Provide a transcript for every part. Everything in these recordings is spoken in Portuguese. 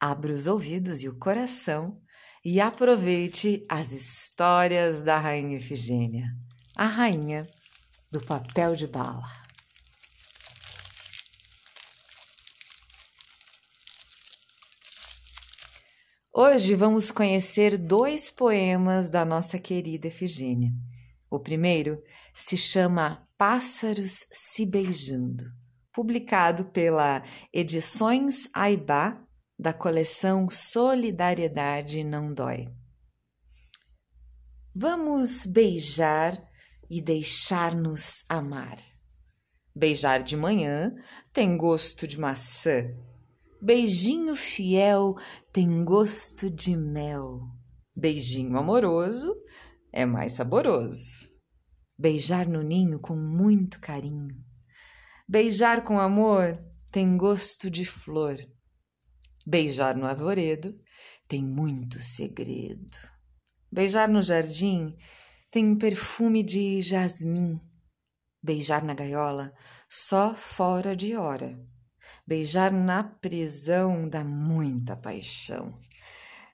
abra os ouvidos e o coração e aproveite as histórias da Rainha Efigênia, a rainha do papel de bala. Hoje vamos conhecer dois poemas da nossa querida Efigênia. O primeiro se chama Pássaros se Beijando, publicado pela Edições Aibá da coleção Solidariedade Não Dói. Vamos beijar e deixar-nos amar. Beijar de manhã tem gosto de maçã. Beijinho fiel tem gosto de mel. Beijinho amoroso é mais saboroso. Beijar no ninho com muito carinho. Beijar com amor tem gosto de flor. Beijar no arvoredo tem muito segredo. Beijar no jardim tem perfume de jasmim. Beijar na gaiola só fora de hora. Beijar na prisão dá muita paixão.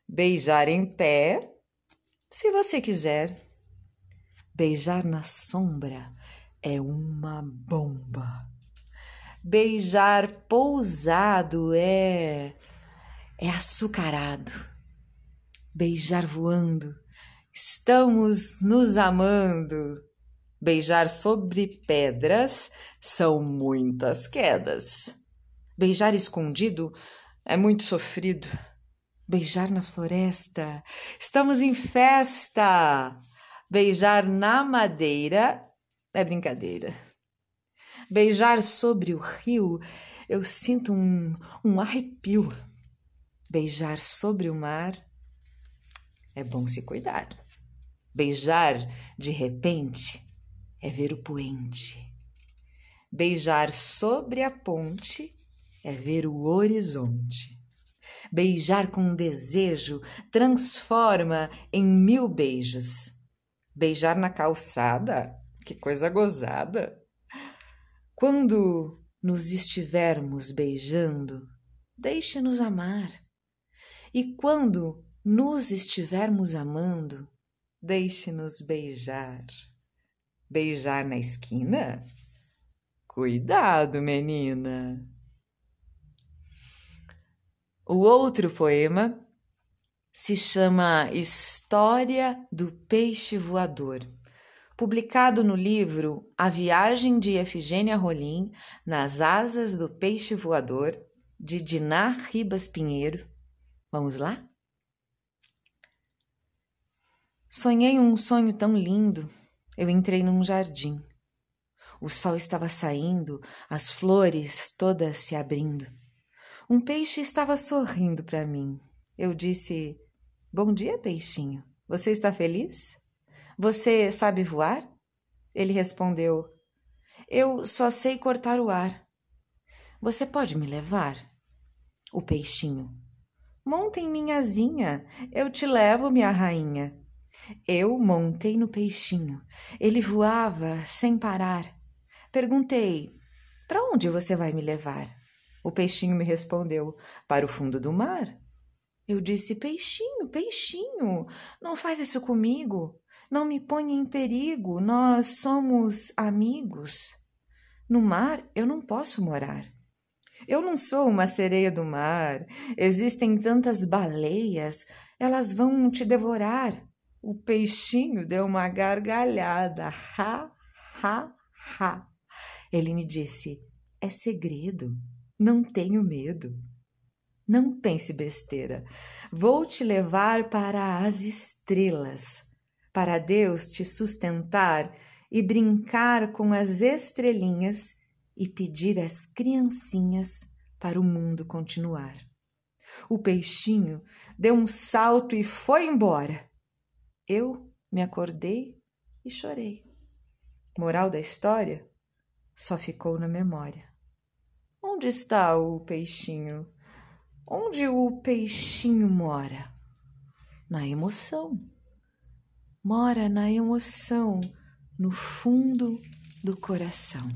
Beijar em pé, se você quiser. Beijar na sombra é uma bomba. Beijar pousado é é açucarado. Beijar voando, estamos nos amando. Beijar sobre pedras são muitas quedas. Beijar escondido é muito sofrido. Beijar na floresta, estamos em festa. Beijar na madeira é brincadeira. Beijar sobre o rio, eu sinto um, um arrepio. Beijar sobre o mar é bom se cuidar. Beijar de repente é ver o poente. Beijar sobre a ponte é ver o horizonte. Beijar com desejo transforma em mil beijos. Beijar na calçada, que coisa gozada. Quando nos estivermos beijando, deixe-nos amar. E quando nos estivermos amando, deixe-nos beijar. Beijar na esquina? Cuidado, menina! O outro poema se chama História do Peixe Voador, publicado no livro A Viagem de Efigênia Rolim nas Asas do Peixe Voador, de Dinar Ribas Pinheiro, Vamos lá? Sonhei um sonho tão lindo. Eu entrei num jardim. O sol estava saindo, as flores todas se abrindo. Um peixe estava sorrindo para mim. Eu disse: Bom dia, peixinho. Você está feliz? Você sabe voar? Ele respondeu: Eu só sei cortar o ar. Você pode me levar? O peixinho Monta em minha asinha, eu te levo, minha rainha. Eu montei no peixinho. Ele voava sem parar. Perguntei: Para onde você vai me levar? O peixinho me respondeu: Para o fundo do mar. Eu disse: Peixinho, peixinho, não faz isso comigo. Não me ponha em perigo. Nós somos amigos. No mar eu não posso morar. Eu não sou uma sereia do mar. Existem tantas baleias, elas vão te devorar. O peixinho deu uma gargalhada. Ha, ha, ha. Ele me disse: É segredo. Não tenho medo. Não pense besteira. Vou te levar para as estrelas, para Deus te sustentar e brincar com as estrelinhas e pedir às criancinhas para o mundo continuar. O peixinho deu um salto e foi embora. Eu me acordei e chorei. Moral da história? Só ficou na memória. Onde está o peixinho? Onde o peixinho mora? Na emoção. Mora na emoção, no fundo do coração.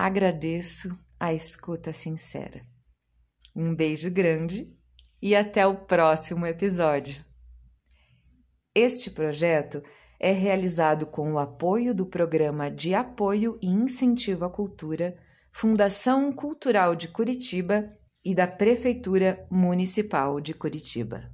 Agradeço a escuta sincera. Um beijo grande e até o próximo episódio. Este projeto é realizado com o apoio do Programa de Apoio e Incentivo à Cultura, Fundação Cultural de Curitiba e da Prefeitura Municipal de Curitiba.